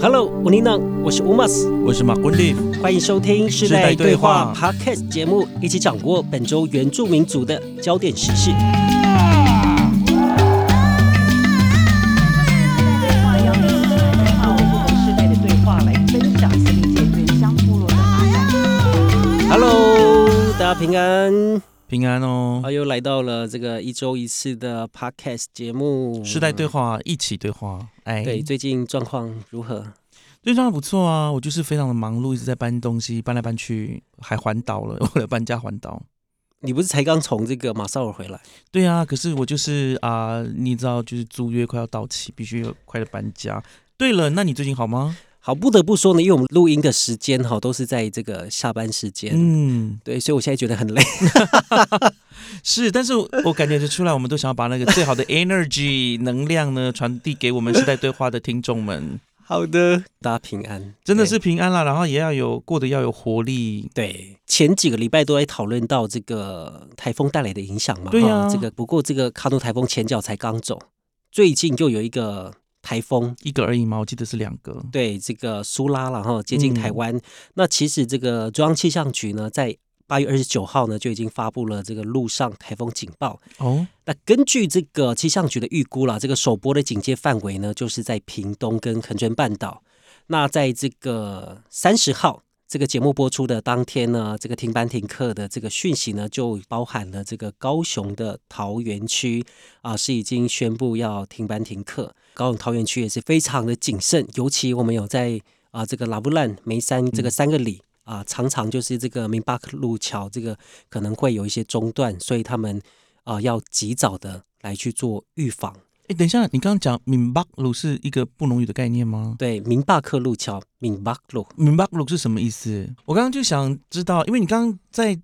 Hello，我琳娜，我是 Umas，我是马坤利，欢迎收听《世代对话》Podcast 节目，一起掌握本周原住民族的焦点时事。Hello，大家平安，平安哦！啊，又来到了这个一周一次的 Podcast 节目，世代对话，一起对话。哎，对，最近状况如何？最近状况不错啊，我就是非常的忙碌，一直在搬东西，搬来搬去，还环岛了，为了搬家环岛。你不是才刚从这个马绍尔回来？对啊，可是我就是啊，你知道，就是租约快要到期，必须快的搬家。对了，那你最近好吗？好，不得不说呢，因为我们录音的时间哈都是在这个下班时间，嗯，对，所以我现在觉得很累。是，但是我感觉得出来，我们都想要把那个最好的 energy 能量呢传递给我们时代对话的听众们。好的，大家平安，真的是平安啦，然后也要有过得要有活力。对，前几个礼拜都在讨论到这个台风带来的影响嘛。对呀，这个不过这个卡努台风前脚才刚走，最近就有一个台风，一个而已吗？我记得是两个。对，这个苏拉然后，接近台湾。那其实这个中央气象局呢，在八月二十九号呢，就已经发布了这个陆上台风警报哦。那根据这个气象局的预估啦，这个首波的警戒范围呢，就是在屏东跟恒春半岛。那在这个三十号这个节目播出的当天呢，这个停班停课的这个讯息呢，就包含了这个高雄的桃园区啊，是已经宣布要停班停课。高雄桃园区也是非常的谨慎，尤其我们有在啊这个拉布兰梅山这个三个里。啊，常常就是这个明巴克路桥，这个可能会有一些中断，所以他们啊要及早的来去做预防。哎，等一下，你刚刚讲明巴路是一个布农语的概念吗？对，明巴克路桥，明巴路，明巴路是什么意思？我刚刚就想知道，因为你刚刚在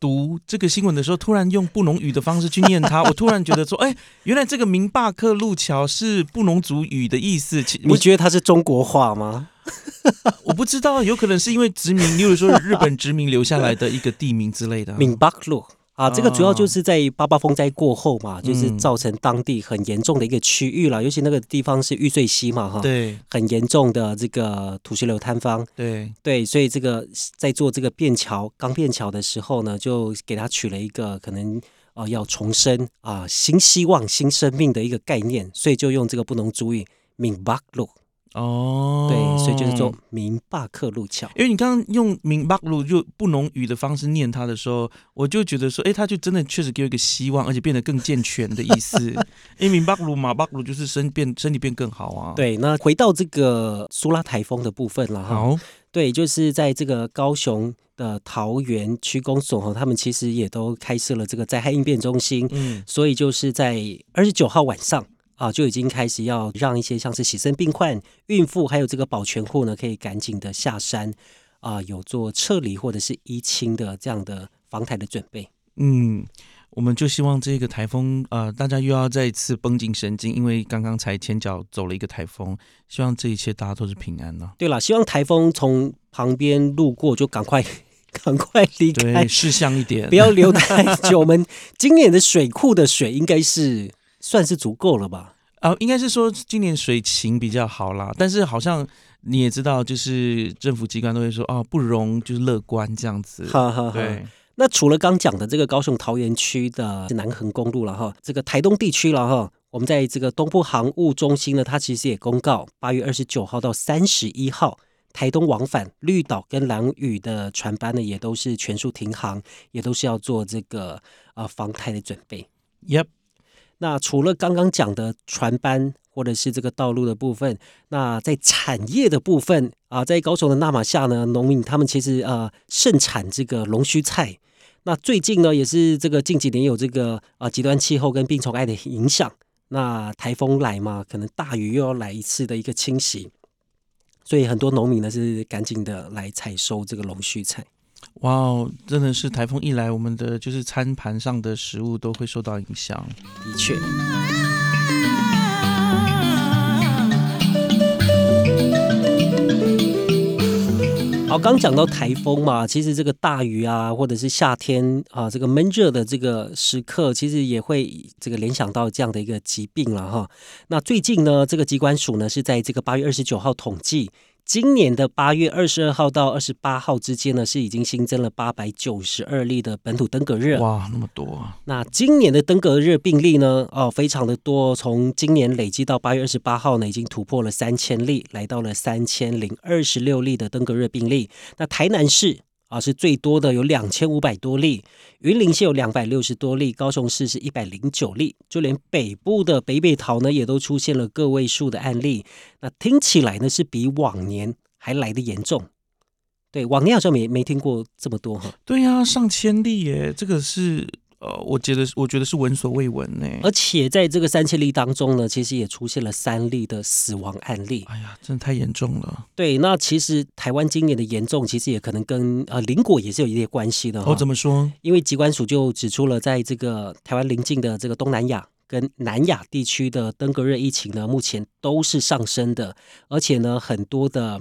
读这个新闻的时候，突然用布农语的方式去念它，我突然觉得说，哎，原来这个明巴克路桥是布农族语的意思。你觉得它是中国话吗？我不知道，有可能是因为殖民，例如说日本殖民留下来的一个地名之类的。闽北路啊，这个主要就是在八八风灾过后嘛，就是造成当地很严重的一个区域了，尤其那个地方是玉碎溪嘛，哈，对，很严重的这个土石流坍方，对。对，所以这个在做这个便桥钢便桥的时候呢，就给他取了一个可能啊要重生啊新希望新生命的一个概念，所以就用这个不能注意闽北路。哦，对，所以就是做明巴克路桥。因为你刚刚用明巴克路就不浓语的方式念它的时候，我就觉得说，哎，他就真的确实给我一个希望，而且变得更健全的意思。因为明巴克路、马巴克路就是身变身体变更好啊。对，那回到这个苏拉台风的部分了哈。好，对，就是在这个高雄的桃园区公所哈，他们其实也都开设了这个灾害应变中心。嗯，所以就是在二十九号晚上。啊，就已经开始要让一些像是洗身病患、孕妇，还有这个保全户呢，可以赶紧的下山，啊，有做撤离或者是移清的这样的防台的准备。嗯，我们就希望这个台风，呃，大家又要再一次绷紧神经，因为刚刚才前脚走了一个台风，希望这一切大家都是平安呢。对了，希望台风从旁边路过就赶快赶快离开，事项一点，不要留太久。我们今年的水库的水应该是。算是足够了吧？啊，应该是说今年水情比较好啦，但是好像你也知道，就是政府机关都会说哦，不容就是乐观这样子。哈哈，对。那除了刚讲的这个高雄桃园区的南横公路了哈，这个台东地区了哈，我们在这个东部航务中心呢，它其实也公告，八月二十九号到三十一号，台东往返绿岛跟兰屿的船班呢，也都是全数停航，也都是要做这个呃防台的准备。Yep。那除了刚刚讲的船班或者是这个道路的部分，那在产业的部分啊，在高雄的纳马夏呢，农民他们其实呃盛产这个龙须菜。那最近呢，也是这个近几年有这个啊极端气候跟病虫害的影响，那台风来嘛，可能大雨又要来一次的一个侵袭，所以很多农民呢是赶紧的来采收这个龙须菜。哇哦，真的是台风一来，我们的就是餐盘上的食物都会受到影响。的确。好，刚讲到台风嘛，其实这个大雨啊，或者是夏天啊，这个闷热的这个时刻，其实也会这个联想到这样的一个疾病了哈。那最近呢，这个机关署呢是在这个八月二十九号统计。今年的八月二十二号到二十八号之间呢，是已经新增了八百九十二例的本土登革热。哇，那么多啊！那今年的登革热病例呢？哦，非常的多。从今年累计到八月二十八号呢，已经突破了三千例，来到了三千零二十六例的登革热病例。那台南市。啊，是最多的有两千五百多例，云林县有两百六十多例，高雄市是一百零九例，就连北部的北北桃呢，也都出现了个位数的案例。那听起来呢，是比往年还来的严重。对，往年好像没没听过这么多哈。对呀，上千例耶，这个是。呃，我觉得我觉得是闻所未闻呢。而且在这个三千例当中呢，其实也出现了三例的死亡案例。哎呀，真的太严重了。对，那其实台湾今年的严重，其实也可能跟呃邻国也是有一些关系的。哦，怎么说？因为疾管署就指出了，在这个台湾邻近的这个东南亚跟南亚地区的登革热疫情呢，目前都是上升的，而且呢，很多的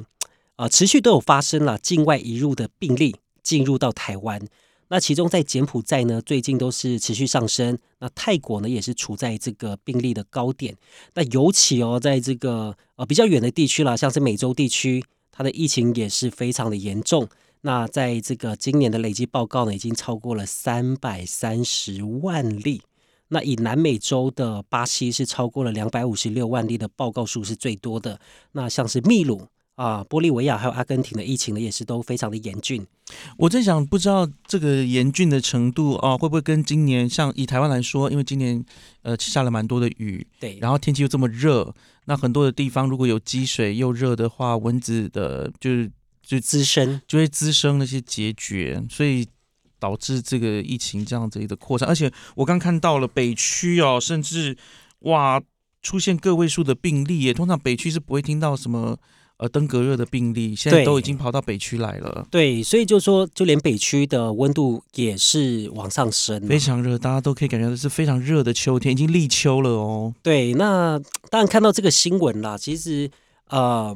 呃持续都有发生了境外移入的病例进入到台湾。那其中在柬埔寨呢，最近都是持续上升。那泰国呢，也是处在这个病例的高点。那尤其哦，在这个呃比较远的地区啦，像是美洲地区，它的疫情也是非常的严重。那在这个今年的累计报告呢，已经超过了三百三十万例。那以南美洲的巴西是超过了两百五十六万例的报告数是最多的。那像是秘鲁。啊，玻利维亚还有阿根廷的疫情呢，也是都非常的严峻。我在想，不知道这个严峻的程度啊，会不会跟今年像以台湾来说，因为今年呃下了蛮多的雨，对，然后天气又这么热，那很多的地方如果有积水又热的话，蚊子的就是就滋生，就会滋生那些结节，所以导致这个疫情这样子的扩散。而且我刚看到了北区哦，甚至哇出现个位数的病例耶，通常北区是不会听到什么。呃，登革热的病例现在都已经跑到北区来了。对，所以就说，就连北区的温度也是往上升，非常热，大家都可以感觉到是非常热的秋天，已经立秋了哦。对，那当然看到这个新闻啦，其实呃，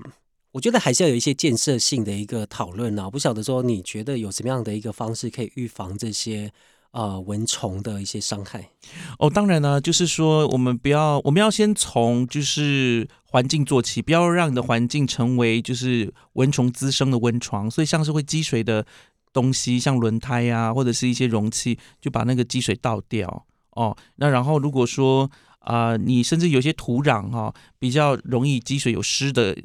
我觉得还是要有一些建设性的一个讨论啊。不晓得说，你觉得有什么样的一个方式可以预防这些？呃，蚊虫的一些伤害哦，当然呢，就是说我们不要，我们要先从就是环境做起，不要让你的环境成为就是蚊虫滋生的温床。所以像是会积水的东西，像轮胎呀，或者是一些容器，就把那个积水倒掉哦。那然后如果说啊，你甚至有些土壤哈，比较容易积水有湿的。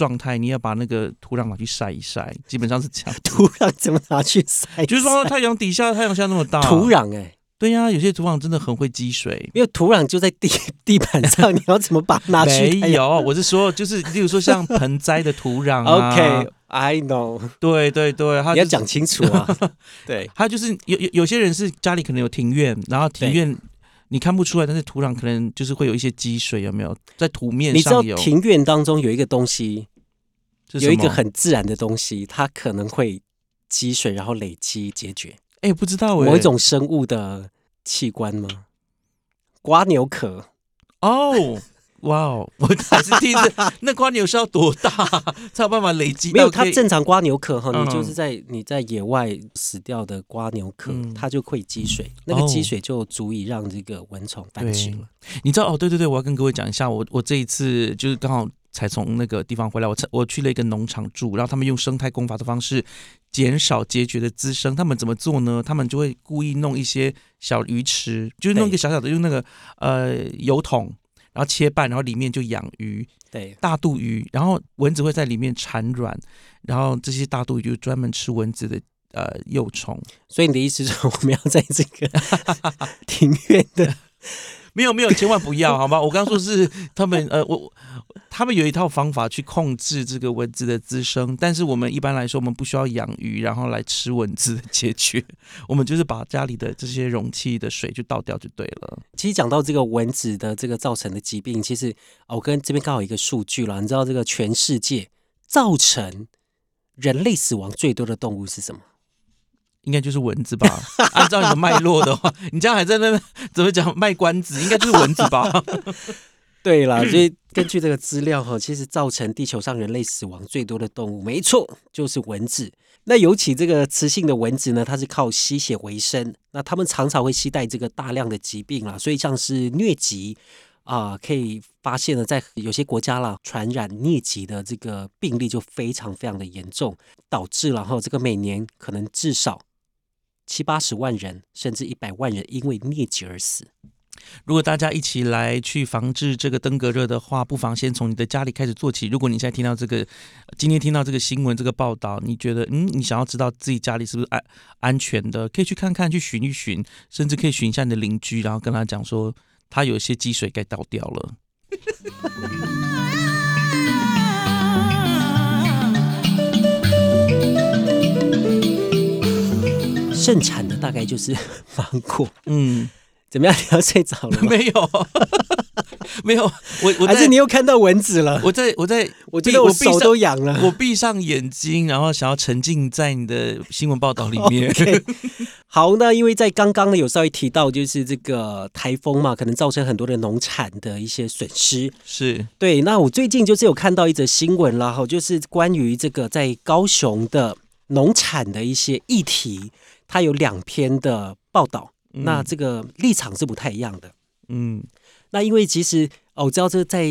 状态，你要把那个土壤拿去晒一晒，基本上是这样。土壤怎么拿去晒？就是放到太阳底下，太阳下那么大。土壤哎，对呀，有些土壤真的很会积水，因为土壤就在地 地板上，你要怎么把它拿去？没有，我是说，就是例如说像盆栽的土壤。OK，I know。对对对，你要讲清楚啊。对，还有就是有有有些人是家里可能有庭院，然后庭院。你看不出来，但是土壤可能就是会有一些积水，有没有在土面上？你知道庭院当中有一个东西，有一个很自然的东西，它可能会积水，然后累积结决。哎，不知道某一种生物的器官吗？瓜牛壳哦。哇哦！我还是第一次，那瓜牛是要多大才有办法累积？没有，它正常瓜牛壳哈，你就是在你在野外死掉的瓜牛壳，它就会积水，那个积水就足以让这个蚊虫繁殖了。你知道哦？对对对，我要跟各位讲一下，我我这一次就是刚好才从那个地方回来，我我去了一个农场住，然后他们用生态工法的方式减少结节的滋生。他们怎么做呢？他们就会故意弄一些小鱼池，就是弄一个小小的用那个呃油桶。然后切半，然后里面就养鱼，对，大肚鱼，然后蚊子会在里面产卵，然后这些大肚鱼就专门吃蚊子的呃幼虫。所以你的意思是，我们要在这个 庭院的。没有没有，千万不要好吗？我刚说是他们呃，我他们有一套方法去控制这个蚊子的滋生，但是我们一般来说，我们不需要养鱼，然后来吃蚊子解决，我们就是把家里的这些容器的水就倒掉就对了。其实讲到这个蚊子的这个造成的疾病，其实我跟这边刚好一个数据了，你知道这个全世界造成人类死亡最多的动物是什么？应该就是蚊子吧？按照你的脉络的话，你这样还在那怎么讲卖关子？应该就是蚊子吧？对了，所以根据这个资料哈，其实造成地球上人类死亡最多的动物，没错，就是蚊子。那尤其这个雌性的蚊子呢，它是靠吸血为生，那它们常常会携带这个大量的疾病啦，所以像是疟疾啊，可以发现呢，在有些国家啦，传染疟疾的这个病例就非常非常的严重，导致了哈，这个每年可能至少七八十万人，甚至一百万人因为疟疾而死。如果大家一起来去防治这个登革热的话，不妨先从你的家里开始做起。如果你现在听到这个，今天听到这个新闻、这个报道，你觉得嗯，你想要知道自己家里是不是安安全的，可以去看看，去寻一寻，甚至可以寻一下你的邻居，然后跟他讲说，他有一些积水该倒掉了。盛产的大概就是 芒果，嗯。怎么样？你要睡着了？没有，没有。我我还是你又看到蚊子了？我在我在，我觉得我手都痒了。我闭上眼睛，然后想要沉浸在你的新闻报道里面。好，那因为在刚刚呢有稍微提到，就是这个台风嘛，可能造成很多的农产的一些损失。是对。那我最近就是有看到一则新闻啦，哈，就是关于这个在高雄的农产的一些议题，它有两篇的报道。那这个立场是不太一样的，嗯，那因为其实哦，我知道这在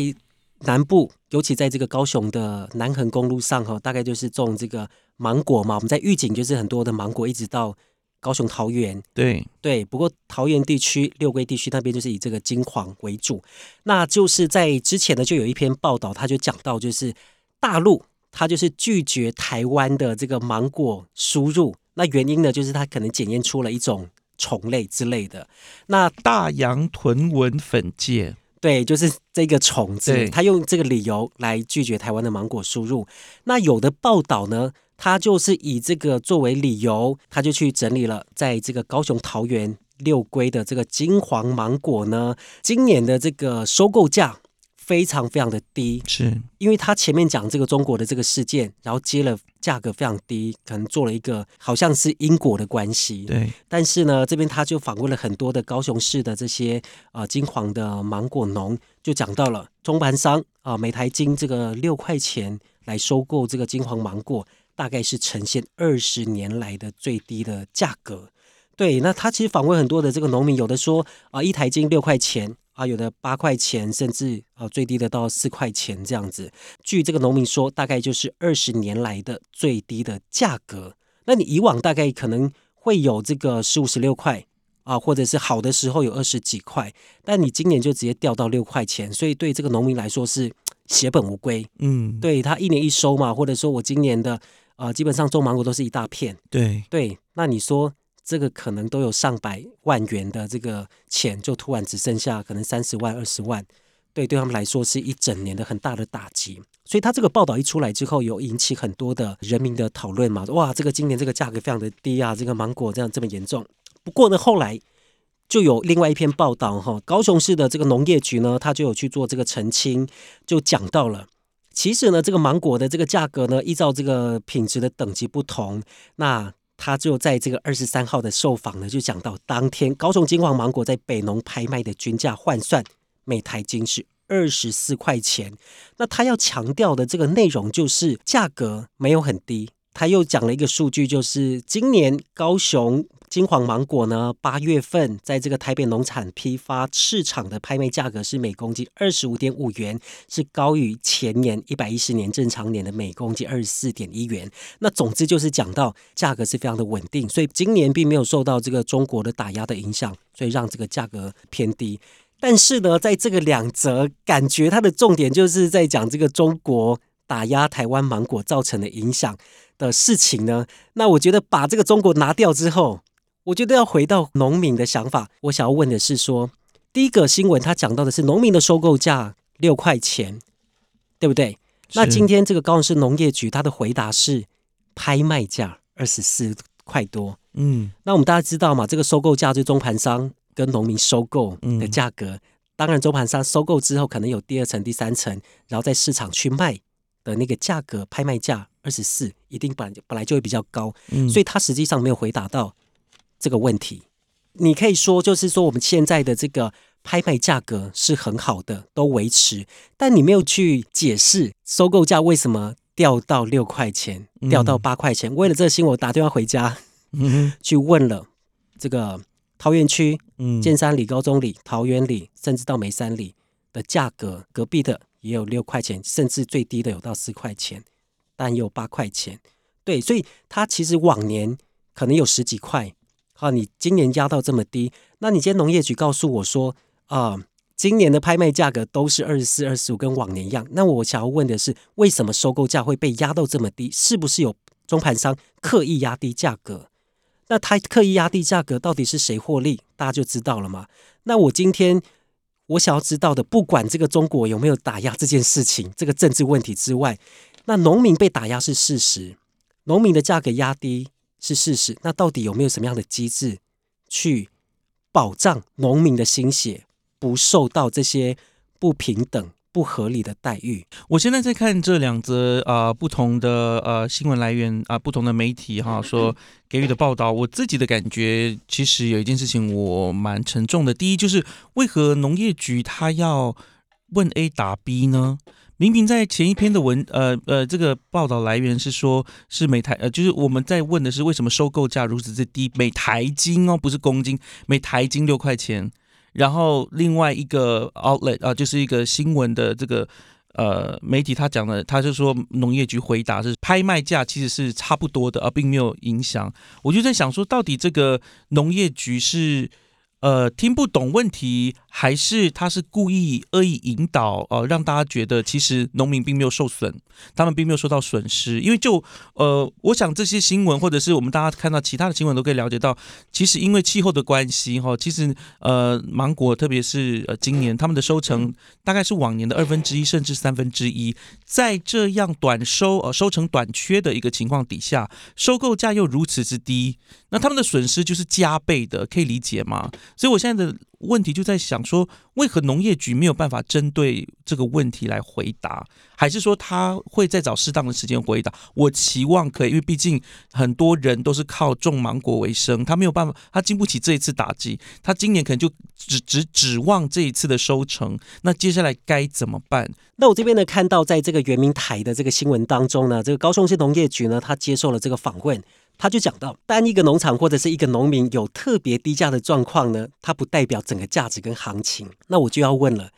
南部，尤其在这个高雄的南横公路上哈，大概就是种这个芒果嘛。我们在预警就是很多的芒果，一直到高雄桃园，对对。不过桃园地区、六龟地区那边就是以这个金黄为主。那就是在之前呢，就有一篇报道，他就讲到，就是大陆他就是拒绝台湾的这个芒果输入，那原因呢，就是它可能检验出了一种。虫类之类的，那大洋豚纹粉介，对，就是这个虫子，它用这个理由来拒绝台湾的芒果输入。那有的报道呢，他就是以这个作为理由，他就去整理了，在这个高雄桃园六龟的这个金黄芒果呢，今年的这个收购价。非常非常的低，是因为他前面讲这个中国的这个事件，然后接了价格非常低，可能做了一个好像是因果的关系。对，但是呢，这边他就访问了很多的高雄市的这些呃金黄的芒果农，就讲到了中盘商啊，每台金这个六块钱来收购这个金黄芒果，大概是呈现二十年来的最低的价格。对，那他其实访问很多的这个农民，有的说啊，一台金六块钱。啊，有的八块钱，甚至啊最低的到四块钱这样子。据这个农民说，大概就是二十年来的最低的价格。那你以往大概可能会有这个十五十六块啊，或者是好的时候有二十几块，但你今年就直接掉到六块钱，所以对这个农民来说是血本无归。嗯，对他一年一收嘛，或者说我今年的呃基本上种芒果都是一大片。对对，那你说？这个可能都有上百万元的这个钱，就突然只剩下可能三十万、二十万，对，对他们来说是一整年的很大的打击。所以他这个报道一出来之后，有引起很多的人民的讨论嘛？哇，这个今年这个价格非常的低啊，这个芒果这样这么严重。不过呢，后来就有另外一篇报道哈，高雄市的这个农业局呢，他就有去做这个澄清，就讲到了，其实呢，这个芒果的这个价格呢，依照这个品质的等级不同，那。他就在这个二十三号的受访呢，就讲到当天高雄金黄芒果在北农拍卖的均价换算每台金是二十四块钱。那他要强调的这个内容就是价格没有很低。他又讲了一个数据，就是今年高雄。金黄芒果呢？八月份在这个台北农产批发市场的拍卖价格是每公斤二十五点五元，是高于前年一百一十年正常年的每公斤二十四点一元。那总之就是讲到价格是非常的稳定，所以今年并没有受到这个中国的打压的影响，所以让这个价格偏低。但是呢，在这个两则感觉它的重点就是在讲这个中国打压台湾芒果造成的影响的事情呢。那我觉得把这个中国拿掉之后。我觉得要回到农民的想法，我想要问的是说，第一个新闻他讲到的是农民的收购价六块钱，对不对？那今天这个高雄市农业局他的回答是拍卖价二十四块多，嗯，那我们大家知道嘛，这个收购价就是中盘商跟农民收购的价格，当然中盘商收购之后可能有第二层、第三层，然后在市场去卖的那个价格，拍卖价二十四，一定本本来就会比较高，嗯，所以他实际上没有回答到。这个问题，你可以说，就是说我们现在的这个拍卖价格是很好的，都维持，但你没有去解释收购价为什么掉到六块钱，掉到八块钱。为了这个新闻，我打电话回家，去问了这个桃园区、建山里、高中里、桃园里，甚至到梅山里的价格，隔壁的也有六块钱，甚至最低的有到四块钱，但也有八块钱。对，所以它其实往年可能有十几块，好，你今年压到这么低，那你今天农业局告诉我说。啊，今年的拍卖价格都是二十四、二十五，跟往年一样。那我想要问的是，为什么收购价会被压到这么低？是不是有中盘商刻意压低价格？那他刻意压低价格，到底是谁获利？大家就知道了嘛。那我今天我想要知道的，不管这个中国有没有打压这件事情，这个政治问题之外，那农民被打压是事实，农民的价格压低是事实。那到底有没有什么样的机制去保障农民的心血？不受到这些不平等、不合理的待遇。我现在在看这两则啊不同的呃新闻来源啊，不同的媒体哈说给予的报道。我自己的感觉，其实有一件事情我蛮沉重的。第一，就是为何农业局他要问 A 答 B 呢？明明在前一篇的文呃呃这个报道来源是说，是每台呃就是我们在问的是为什么收购价如此之低，每台斤哦不是公斤，每台斤六块钱。然后另外一个 outlet 啊，就是一个新闻的这个呃媒体，他讲的，他就说农业局回答是拍卖价其实是差不多的，而并没有影响。我就在想说，到底这个农业局是？呃，听不懂问题，还是他是故意恶意引导，呃，让大家觉得其实农民并没有受损，他们并没有受到损失。因为就呃，我想这些新闻，或者是我们大家看到其他的新闻，都可以了解到，其实因为气候的关系，哈，其实呃，芒果特别是呃今年他们的收成大概是往年的二分之一，甚至三分之一，在这样短收呃收成短缺的一个情况底下，收购价又如此之低，那他们的损失就是加倍的，可以理解吗？所以，我现在的问题就在想说，为何农业局没有办法针对这个问题来回答？还是说他会再找适当的时间回答？我期望可以，因为毕竟很多人都是靠种芒果为生，他没有办法，他经不起这一次打击，他今年可能就只只指望这一次的收成。那接下来该怎么办？那我这边呢，看到在这个圆明台的这个新闻当中呢，这个高雄市农业局呢，他接受了这个访问。他就讲到，单一个农场或者是一个农民有特别低价的状况呢，它不代表整个价值跟行情。那我就要问了，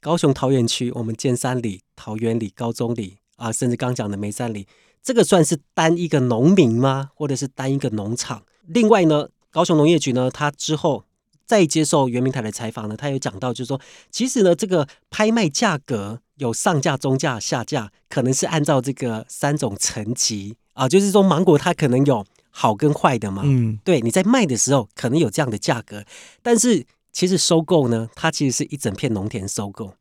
高雄桃园区，我们建山里、桃园里、高中里啊，甚至刚讲的梅山里，这个算是单一个农民吗？或者是单一个农场？另外呢，高雄农业局呢，他之后再接受袁明台的采访呢，他有讲到，就是说，其实呢，这个拍卖价格有上架、中价、下架，可能是按照这个三种层级。啊，就是说芒果它可能有好跟坏的嘛，嗯，对，你在卖的时候可能有这样的价格，但是其实收购呢，它其实是一整片农田收购，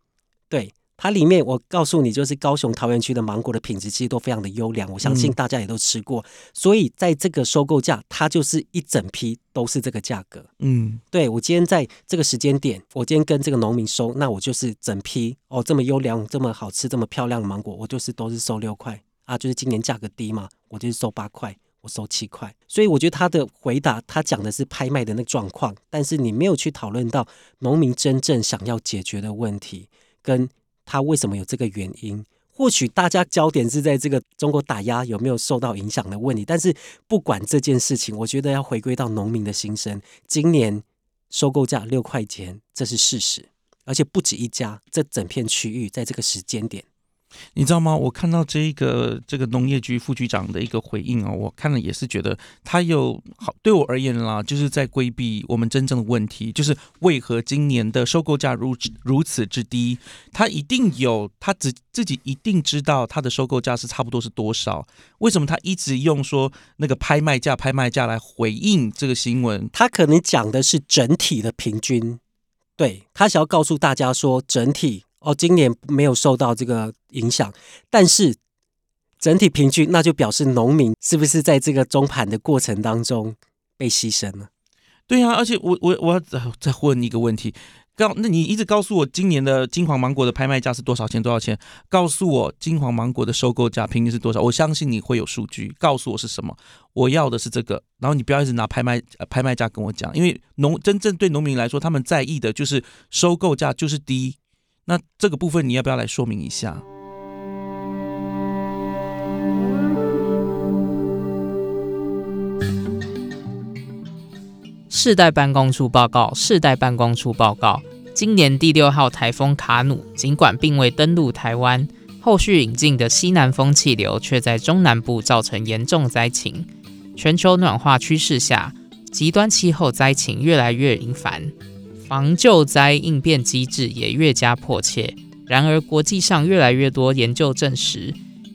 对，它里面我告诉你，就是高雄桃园区的芒果的品质其实都非常的优良，我相信大家也都吃过，所以在这个收购价，它就是一整批都是这个价格，嗯，对我今天在这个时间点，我今天跟这个农民收，那我就是整批哦，这么优良、这么好吃、这么漂亮的芒果，我就是都是收六块。啊，就是今年价格低嘛，我就是收八块，我收七块，所以我觉得他的回答，他讲的是拍卖的那个状况，但是你没有去讨论到农民真正想要解决的问题，跟他为什么有这个原因。或许大家焦点是在这个中国打压有没有受到影响的问题，但是不管这件事情，我觉得要回归到农民的心声。今年收购价六块钱，这是事实，而且不止一家，这整片区域在这个时间点。你知道吗？我看到这个这个农业局副局长的一个回应啊，我看了也是觉得他有好对我而言啦，就是在规避我们真正的问题，就是为何今年的收购价如如此之低？他一定有他自自己一定知道他的收购价是差不多是多少？为什么他一直用说那个拍卖价拍卖价来回应这个新闻？他可能讲的是整体的平均，对他想要告诉大家说整体。哦，今年没有受到这个影响，但是整体平均，那就表示农民是不是在这个中盘的过程当中被牺牲了？对啊，而且我我我要再问一个问题：告，那你一直告诉我今年的金黄芒果的拍卖价是多少钱？多少钱？告诉我金黄芒果的收购价平均是多少？我相信你会有数据，告诉我是什么。我要的是这个，然后你不要一直拿拍卖拍卖价跟我讲，因为农真正对农民来说，他们在意的就是收购价就是低。那这个部分你要不要来说明一下？世代办公处报告，世代办公处报告。今年第六号台风卡努，尽管并未登陆台湾，后续引进的西南风气流却在中南部造成严重灾情。全球暖化趋势下，极端气候灾情越来越频繁，防救灾应变机制也越加迫切。然而，国际上越来越多研究证实，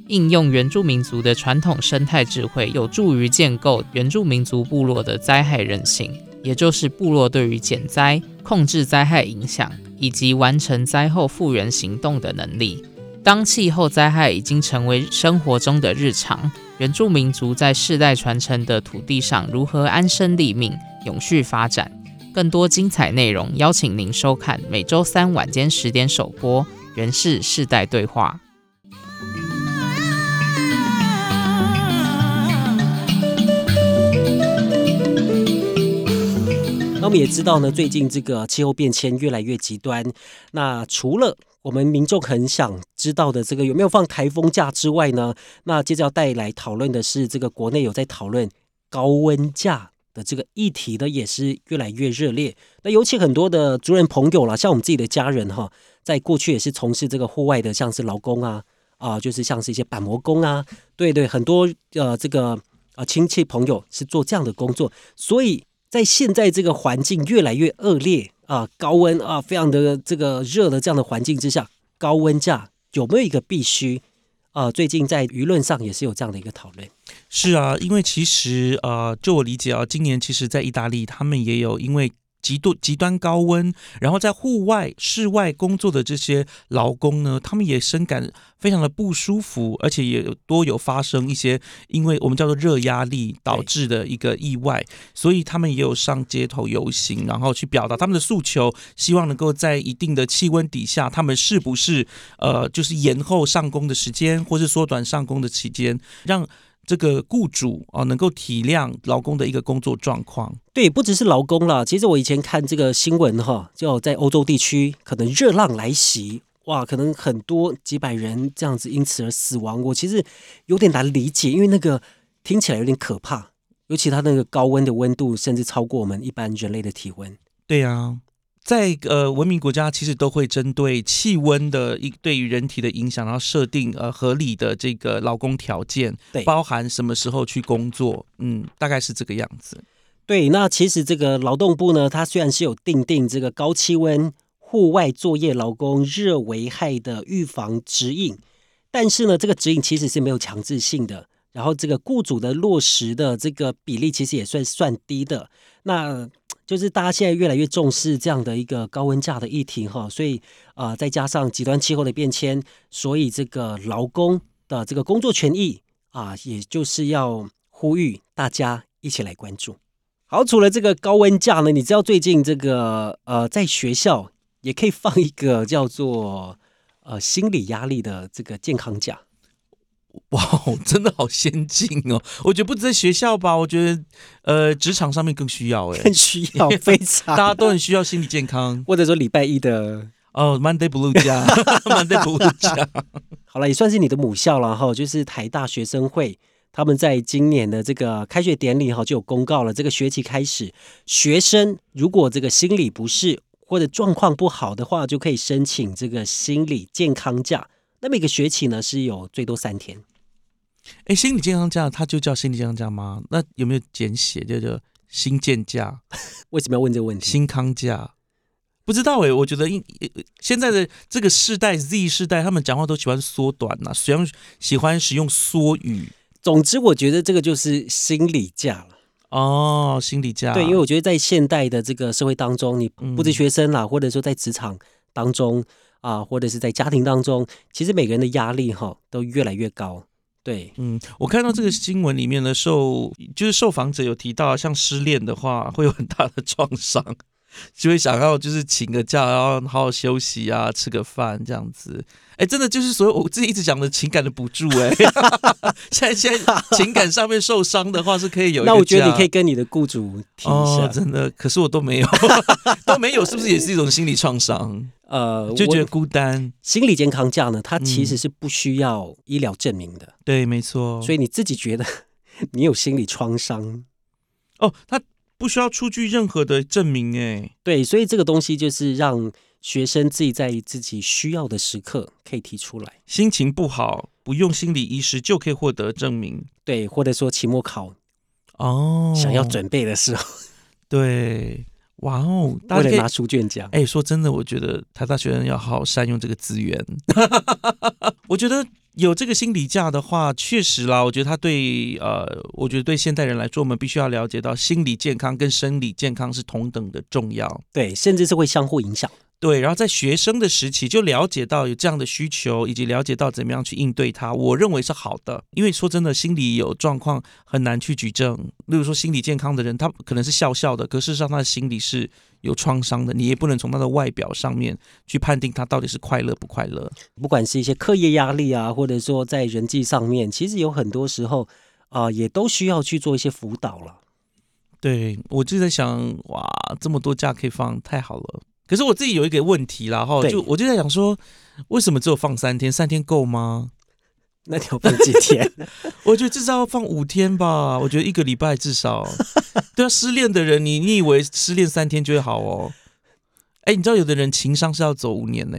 应用原住民族的传统生态智慧，有助于建构原住民族部落的灾害韧性。也就是部落对于减灾、控制灾害影响以及完成灾后复原行动的能力。当气候灾害已经成为生活中的日常，原住民族在世代传承的土地上如何安身立命、永续发展？更多精彩内容，邀请您收看每周三晚间十点首播《原氏世代对话》。那我们也知道呢，最近这个气候变迁越来越极端。那除了我们民众很想知道的这个有没有放台风假之外呢，那接着要带来讨论的是，这个国内有在讨论高温假的这个议题呢，也是越来越热烈。那尤其很多的族人朋友啦，像我们自己的家人哈，在过去也是从事这个户外的，像是劳工啊啊，就是像是一些板模工啊，对对，很多呃这个啊亲戚朋友是做这样的工作，所以。在现在这个环境越来越恶劣啊，高温啊，非常的这个热的这样的环境之下，高温假有没有一个必须呃？最近在舆论上也是有这样的一个讨论。是啊，因为其实呃，就我理解啊，今年其实在意大利他们也有因为。极度极端高温，然后在户外、室外工作的这些劳工呢，他们也深感非常的不舒服，而且也多有发生一些因为我们叫做热压力导致的一个意外，所以他们也有上街头游行，然后去表达他们的诉求，希望能够在一定的气温底下，他们是不是呃，就是延后上工的时间，或是缩短上工的期间，让。这个雇主啊，能够体谅劳工的一个工作状况。对，不只是劳工了。其实我以前看这个新闻哈，就在欧洲地区，可能热浪来袭，哇，可能很多几百人这样子因此而死亡。我其实有点难理解，因为那个听起来有点可怕，尤其它那个高温的温度，甚至超过我们一般人类的体温。对呀。在呃文明国家，其实都会针对气温的一对于人体的影响，然后设定呃合理的这个劳工条件，对，包含什么时候去工作，嗯，大概是这个样子。对，那其实这个劳动部呢，它虽然是有定定这个高气温户外作业劳工热危害的预防指引，但是呢，这个指引其实是没有强制性的，然后这个雇主的落实的这个比例其实也算算低的，那。就是大家现在越来越重视这样的一个高温假的议题哈，所以啊，再加上极端气候的变迁，所以这个劳工的这个工作权益啊，也就是要呼吁大家一起来关注。好，除了这个高温假呢，你知道最近这个呃，在学校也可以放一个叫做呃心理压力的这个健康假。哇，真的好先进哦！我觉得不止在学校吧，我觉得呃，职场上面更需要哎，更需要，非常，大家都很需要心理健康，或者说礼拜一的哦，Monday Blue 加 Monday Blue 加，好了，也算是你的母校了哈，就是台大学生会，他们在今年的这个开学典礼哈就有公告了，这个学期开始，学生如果这个心理不适或者状况不好的话，就可以申请这个心理健康假。那每个学期呢是有最多三天。哎，心理健康假，它就叫心理健康假吗？那有没有简写，叫做心健假？为什么要问这个问题？心康假？不知道哎，我觉得应现在的这个世代 Z 世代，他们讲话都喜欢缩短呐，喜欢喜欢使用缩语。总之，我觉得这个就是心理假了。哦，心理假。对，因为我觉得在现代的这个社会当中，你不止学生啦，或者说在职场当中。啊，或者是在家庭当中，其实每个人的压力哈都越来越高。对，嗯，我看到这个新闻里面的受，就是受访者有提到，像失恋的话会有很大的创伤。就会想要就是请个假，然后好好休息啊，吃个饭这样子。哎，真的就是所有我自己一直讲的情感的补助。哎，现在现在情感上面受伤的话是可以有。那我觉得你可以跟你的雇主提一下。真的，可是我都没有，都没有，是不是也是一种心理创伤？呃，就觉得孤单。心理健康假呢，它其实是不需要医疗证明的。对，没错。所以你自己觉得你有心理创伤，哦，他不需要出具任何的证明。哎，对，所以这个东西就是让。学生自己在自己需要的时刻可以提出来，心情不好不用心理医师就可以获得证明，对，或者说期末考哦，想要准备的时候，对，哇哦，为了拿书卷奖，哎，说真的，我觉得台大学生要好好善用这个资源，我觉得有这个心理假的话，确实啦，我觉得他对呃，我觉得对现代人来说，我们必须要了解到心理健康跟生理健康是同等的重要，对，甚至是会相互影响。对，然后在学生的时期就了解到有这样的需求，以及了解到怎么样去应对它，我认为是好的。因为说真的，心理有状况很难去举证。例如说，心理健康的人，他可能是笑笑的，可事实上他的心理是有创伤的。你也不能从他的外表上面去判定他到底是快乐不快乐。不管是一些课业压力啊，或者说在人际上面，其实有很多时候啊，也都需要去做一些辅导了。对，我就在想，哇，这么多假可以放，太好了。可是我自己有一个问题啦，哈，就我就在想说，为什么只有放三天？三天够吗？那你要放几天？我觉得至少要放五天吧。我觉得一个礼拜至少。对啊，失恋的人，你你以为失恋三天就会好哦？哎，你知道有的人情商是要走五年呢。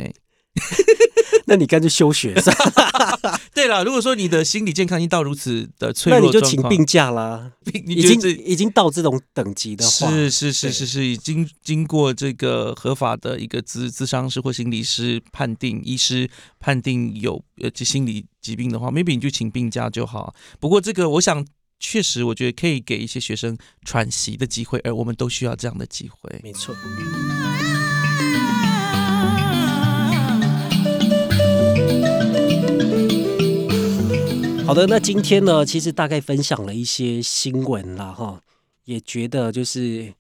那你干脆休学是 对了，如果说你的心理健康已经到如此的脆弱，那你就请病假啦。已经已经到这种等级的话，是是是是是，已经经过这个合法的一个咨咨商师或心理师判定，医师判定有呃这心理疾病的话，maybe 你就请病假就好。不过这个，我想确实，我觉得可以给一些学生喘息的机会，而我们都需要这样的机会。没错。好的，那今天呢，其实大概分享了一些新闻啦，哈，也觉得就是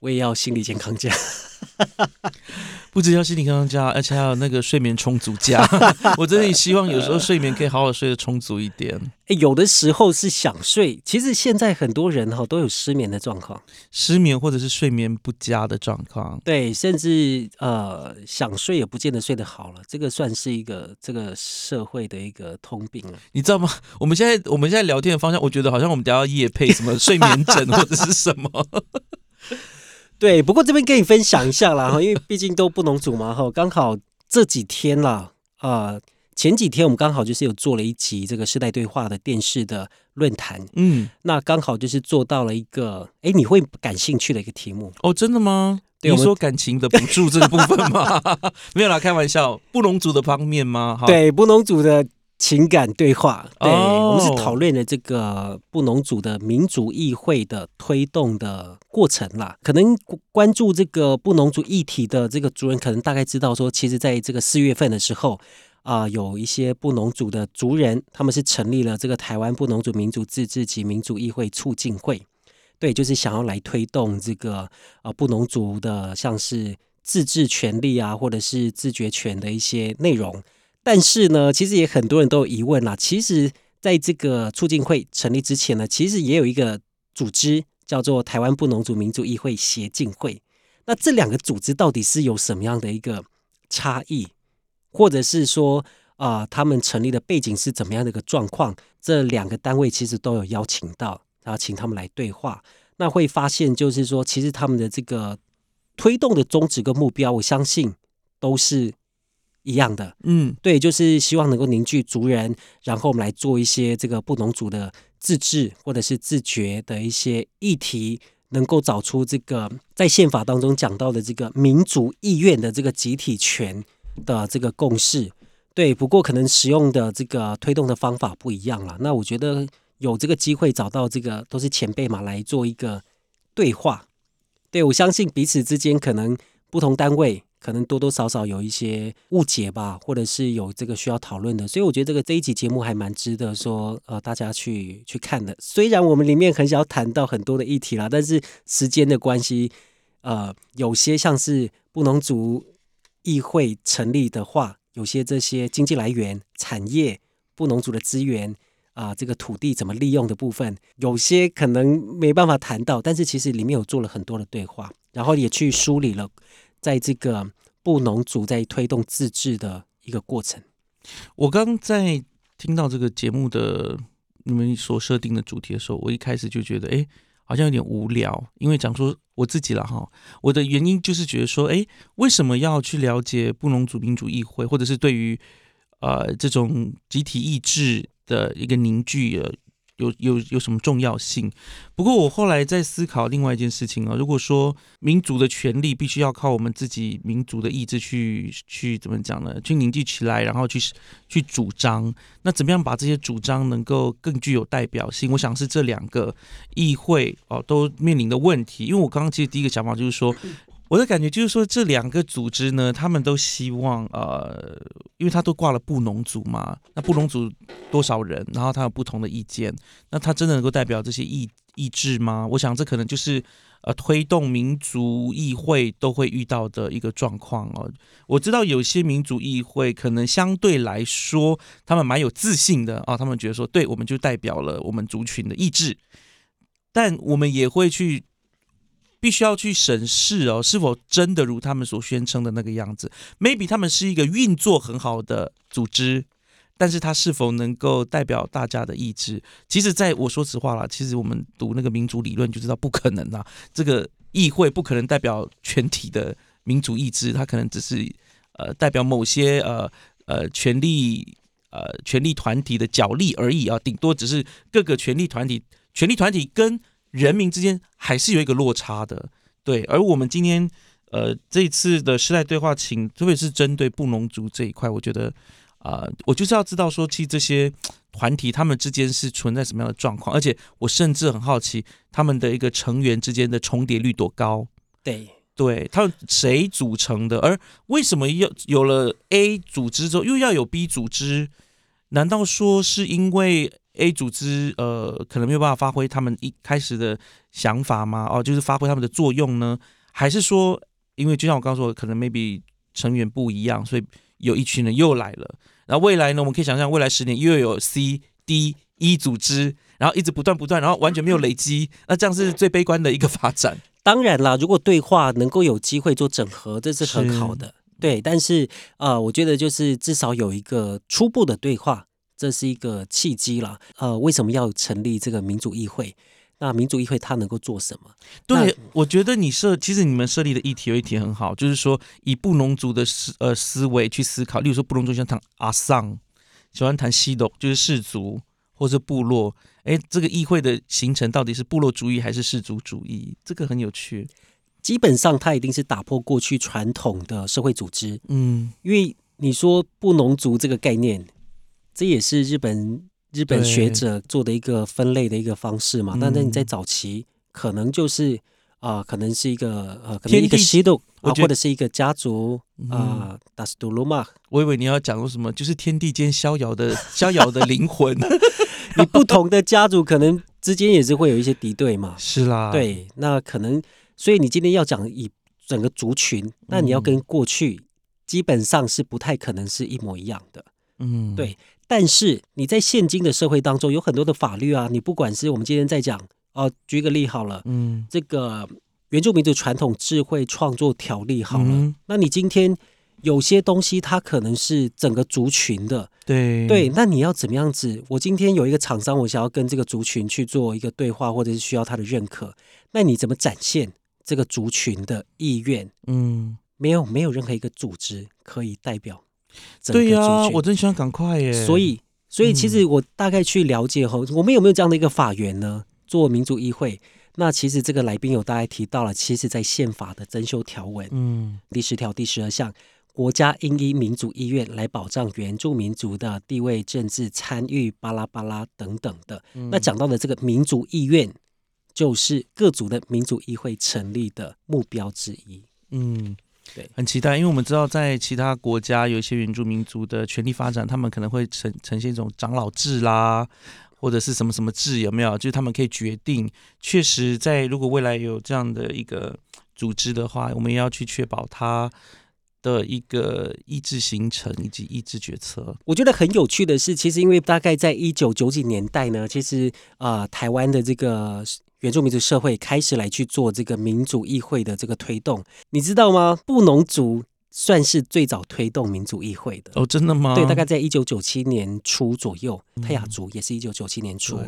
我也要心理健康假。不只要心理健康假，而且还有那个睡眠充足假。我真的希望有时候睡眠可以好好睡得充足一点。哎，有的时候是想睡，其实现在很多人哈都有失眠的状况，失眠或者是睡眠不佳的状况。对，甚至呃想睡也不见得睡得好了，这个算是一个这个社会的一个通病了。你知道吗？我们现在我们现在聊天的方向，我觉得好像我们都要夜配什么睡眠枕或者是什么。对，不过这边跟你分享一下啦，哈，因为毕竟都不能组嘛，哈，刚好这几天啦，啊，前几天我们刚好就是有做了一集这个世代对话的电视的论坛，嗯，那刚好就是做到了一个，哎，你会感兴趣的一个题目哦，真的吗？你说感情的补助这个部分吗？没有啦，开玩笑，不农族的方面吗？对，不农族的。情感对话，对我们是讨论了这个布农族的民族议会的推动的过程啦。可能关注这个布农族议题的这个族人，可能大概知道说，其实在这个四月份的时候啊，有一些布农族的族人，他们是成立了这个台湾布农族民族自治及民主议会促进会，对，就是想要来推动这个呃布农族的像是自治权利啊，或者是自决权的一些内容。但是呢，其实也很多人都有疑问啦。其实，在这个促进会成立之前呢，其实也有一个组织叫做台湾布农族民主议会协进会。那这两个组织到底是有什么样的一个差异，或者是说啊，他们成立的背景是怎么样的一个状况？这两个单位其实都有邀请到，然后请他们来对话。那会发现，就是说，其实他们的这个推动的宗旨跟目标，我相信都是。一样的，嗯，对，就是希望能够凝聚族人，然后我们来做一些这个不农族的自治或者是自觉的一些议题，能够找出这个在宪法当中讲到的这个民族意愿的这个集体权的这个共识。对，不过可能使用的这个推动的方法不一样了。那我觉得有这个机会找到这个都是前辈嘛，来做一个对话。对我相信彼此之间可能不同单位。可能多多少少有一些误解吧，或者是有这个需要讨论的，所以我觉得这个这一集节目还蛮值得说呃大家去去看的。虽然我们里面很想要谈到很多的议题啦，但是时间的关系，呃，有些像是布农族议会成立的话，有些这些经济来源、产业、布农族的资源啊，这个土地怎么利用的部分，有些可能没办法谈到，但是其实里面有做了很多的对话，然后也去梳理了在这个布农族在推动自治的一个过程。我刚在听到这个节目的你们所设定的主题的时候，我一开始就觉得，哎。好像有点无聊，因为讲说我自己了哈，我的原因就是觉得说，哎，为什么要去了解布农族民主议会，或者是对于呃这种集体意志的一个凝聚？有有有什么重要性？不过我后来在思考另外一件事情啊，如果说民主的权利必须要靠我们自己民族的意志去去怎么讲呢？去凝聚起来，然后去去主张，那怎么样把这些主张能够更具有代表性？我想是这两个议会哦都面临的问题。因为我刚刚其实第一个想法就是说。我的感觉就是说，这两个组织呢，他们都希望，呃，因为他都挂了布农族嘛，那布农族多少人，然后他有不同的意见，那他真的能够代表这些意意志吗？我想这可能就是，呃，推动民族议会都会遇到的一个状况哦。我知道有些民族议会可能相对来说，他们蛮有自信的啊，他们觉得说，对，我们就代表了我们族群的意志，但我们也会去。必须要去审视哦，是否真的如他们所宣称的那个样子？Maybe 他们是一个运作很好的组织，但是它是否能够代表大家的意志？其实，在我说实话啦，其实我们读那个民主理论就知道不可能啊。这个议会不可能代表全体的民主意志，它可能只是呃代表某些呃呃权力呃权力团体的角力而已啊，顶多只是各个权力团体权力团体跟。人民之间还是有一个落差的，对。而我们今天，呃，这一次的时代对话，请特别是针对布农族这一块，我觉得，啊，我就是要知道说，其实这些团体他们之间是存在什么样的状况，而且我甚至很好奇，他们的一个成员之间的重叠率多高？对，对，他们谁组成的？而为什么要有了 A 组织之后又要有 B 组织？难道说是因为？A 组织呃，可能没有办法发挥他们一开始的想法吗？哦，就是发挥他们的作用呢？还是说，因为就像我刚刚说，可能 maybe 成员不一样，所以有一群人又来了。然后未来呢，我们可以想象，未来十年又有 C、D、E 组织，然后一直不断不断，然后完全没有累积，那这样是最悲观的一个发展。当然啦，如果对话能够有机会做整合，这是很好的。对，但是呃，我觉得就是至少有一个初步的对话。这是一个契机啦，呃，为什么要成立这个民主议会？那民主议会它能够做什么？对，我觉得你设，其实你们设立的议题有一题很好，就是说以布农族的思呃思维去思考，例如说布农族喜欢谈阿桑，喜欢谈西斗，就是氏族或是部落，哎，这个议会的形成到底是部落主义还是氏族主义？这个很有趣。基本上，它一定是打破过去传统的社会组织，嗯，因为你说布农族这个概念。这也是日本日本学者做的一个分类的一个方式嘛？但是你在早期可能就是啊，可能是一个呃，可能一个西度啊，或者是一个家族啊，达斯杜鲁玛。我以为你要讲什么，就是天地间逍遥的逍遥的灵魂。你不同的家族可能之间也是会有一些敌对嘛？是啦，对，那可能所以你今天要讲以整个族群，那你要跟过去基本上是不太可能是一模一样的。嗯，对。但是你在现今的社会当中有很多的法律啊，你不管是我们今天在讲哦，举个例好了，嗯，这个原住民族传统智慧创作条例好了，那你今天有些东西它可能是整个族群的，对对，那你要怎么样子？我今天有一个厂商，我想要跟这个族群去做一个对话，或者是需要他的认可，那你怎么展现这个族群的意愿？嗯，没有没有任何一个组织可以代表。对呀，我真希望赶快耶。所以，所以其实我大概去了解后，我们有没有这样的一个法源呢？做民主议会，那其实这个来宾有大概提到了，其实，在宪法的增修条文，嗯，第十条第十二项，国家应依民主意愿来保障原住民族的地位、政治参与、巴拉巴拉等等的。那讲到的这个民主意愿，就是各族的民主议会成立的目标之一。嗯。对，很期待，因为我们知道，在其他国家有一些原住民族的权力发展，他们可能会呈呈现一种长老制啦，或者是什么什么制，有没有？就是他们可以决定。确实，在如果未来有这样的一个组织的话，我们也要去确保它的一个意志形成以及意志决策。我觉得很有趣的是，其实因为大概在一九九几年代呢，其实啊，台湾的这个原住民族社会开始来去做这个民主议会的这个推动，你知道吗？布农族。算是最早推动民主议会的哦，真的吗？对，大概在一九九七年初左右，泰雅族也是一九九七年初。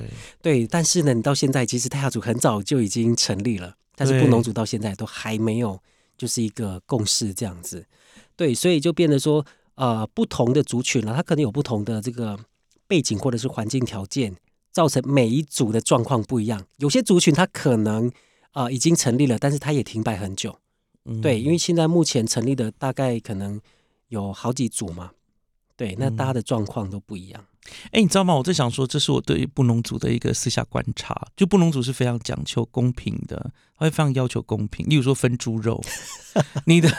对，但是呢，你到现在其实泰雅族很早就已经成立了，但是布农族到现在都还没有就是一个共识这样子。对，所以就变得说，呃，不同的族群呢，它可能有不同的这个背景或者是环境条件，造成每一组的状况不一样。有些族群它可能啊已经成立了，但是它也停摆很久。对，因为现在目前成立的大概可能有好几组嘛，对，那大家的状况都不一样。哎，你知道吗？我在想说，这是我对布农族的一个私下观察，就布农族是非常讲求公平的，他会非常要求公平。例如说分猪肉，你的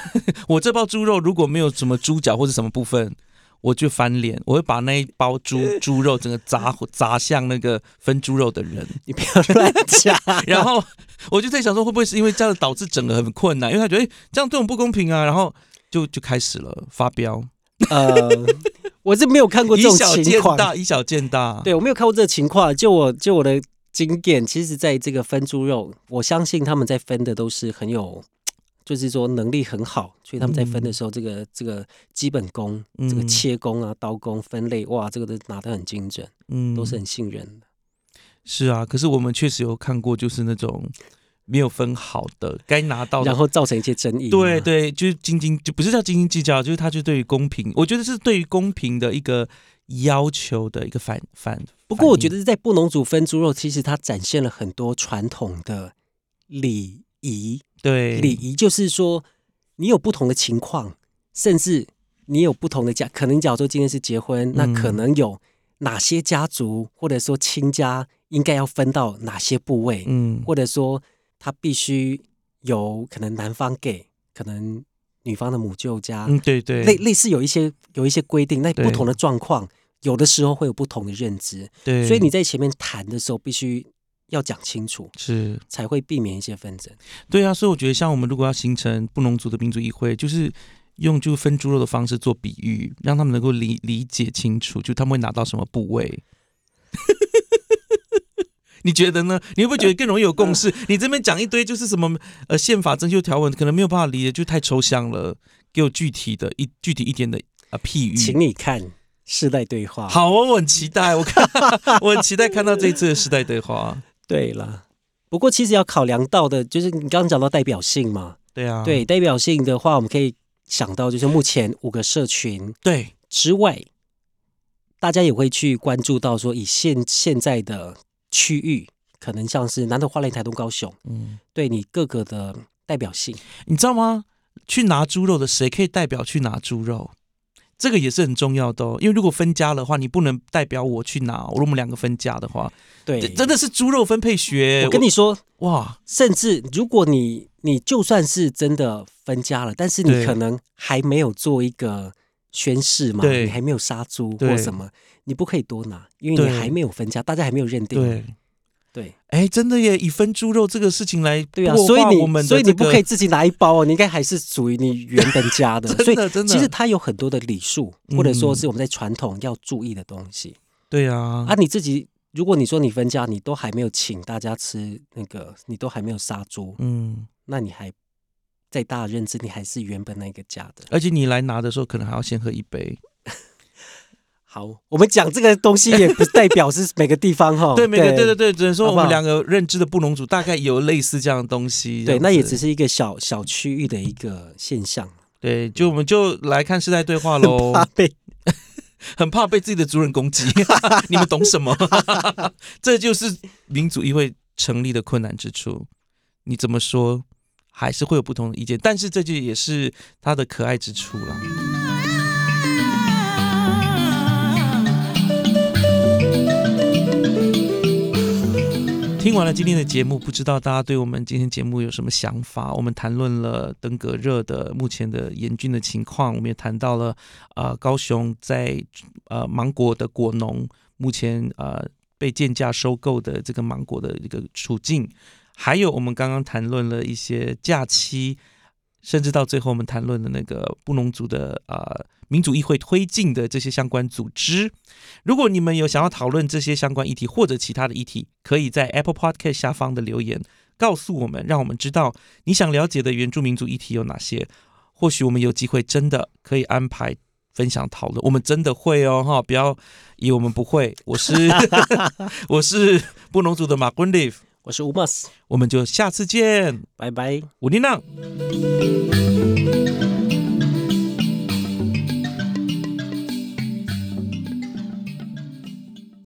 我这包猪肉如果没有什么猪脚或者什么部分。我就翻脸，我会把那一包猪 猪肉整个砸砸向那个分猪肉的人。你不要乱讲。然后我就在想说，会不会是因为这样导致整个很困难？因为他觉得这样对我们不公平啊。然后就就开始了发飙。呃，我是没有看过这种情况。大以小见大。对我没有看过这个情况。就我就我的经验，其实在这个分猪肉，我相信他们在分的都是很有。就是说能力很好，所以他们在分的时候，这个这个基本功，这个切工啊、刀工分类，哇，这个都拿得很精准，嗯，都是很信任的。是啊，可是我们确实有看过，就是那种没有分好的，该拿到，然后造成一些争议。对对，就是斤斤，就不是叫斤斤计较，就是他就对于公平，我觉得是对于公平的一个要求的一个反反。不过，我觉得在布农族分猪肉，其实它展现了很多传统的礼仪。对。礼仪就是说，你有不同的情况，甚至你有不同的家，可能假如说今天是结婚，那可能有哪些家族或者说亲家应该要分到哪些部位，嗯，或者说他必须有可能男方给，可能女方的母舅家，嗯，对对，类类似有一些有一些规定，那不同的状况，有的时候会有不同的认知，对，所以你在前面谈的时候必须。要讲清楚，是才会避免一些纷争。对啊，所以我觉得，像我们如果要形成布农族的民主议会，就是用就分猪肉的方式做比喻，让他们能够理理解清楚，就他们会拿到什么部位。你觉得呢？你会不会觉得更容易有共识？你这边讲一堆就是什么呃宪法增修条文，可能没有办法理解，就太抽象了。给我具体的一具体一点的啊譬喻，请你看世代对话。好，我很期待，我看 我很期待看到这一次的世代对话。对啦，不过其实要考量到的，就是你刚刚讲到代表性嘛。对啊，对代表性的话，我们可以想到，就是目前五个社群对之外，大家也会去关注到说，以现现在的区域，可能像是南投、花莲、台东、高雄，嗯，对你各个的代表性，你知道吗？去拿猪肉的谁可以代表去拿猪肉？这个也是很重要的哦，因为如果分家的话，你不能代表我去拿。如果我们两个分家的话，对，真的是猪肉分配学。我跟你说，哇，甚至如果你你就算是真的分家了，但是你可能还没有做一个宣誓嘛，你还没有杀猪或什么，你不可以多拿，因为你还没有分家，大家还没有认定。对。对，哎，真的耶！以分猪肉这个事情来对啊，所以你所以你不可以自己拿一包哦，你应该还是属于你原本家的。真的真的，其实它有很多的礼数，或者说是我们在传统要注意的东西。对啊，啊，你自己如果你说你分家，你都还没有请大家吃那个，你都还没有杀猪，嗯，那你还在大认知，你还是原本那个家的。而且你来拿的时候，可能还要先喝一杯。好，我们讲这个东西也不代表是每个地方哈。对，每个对对对，只能说我们两个认知的布农族大概有类似这样的东西。对，那也只是一个小小区域的一个现象。对，就我们就来看世代对话喽。怕被，很怕被自己的族人攻击。你们懂什么？这就是民主议会成立的困难之处。你怎么说，还是会有不同的意见，但是这就也是它的可爱之处了。听完了今天的节目，不知道大家对我们今天节目有什么想法？我们谈论了登革热的目前的严峻的情况，我们也谈到了啊高雄在呃芒果的果农目前呃被贱价收购的这个芒果的一个处境。还有我们刚刚谈论了一些假期，甚至到最后我们谈论的那个布农族的呃民主议会推进的这些相关组织。如果你们有想要讨论这些相关议题或者其他的议题，可以在 Apple Podcast 下方的留言告诉我们，让我们知道你想了解的原住民族议题有哪些。或许我们有机会真的可以安排分享讨论，我们真的会哦哈，不要以为我们不会。我是 我是布农族的马坤利，我是吴 mas，我们就下次见，拜拜，吴丁浪。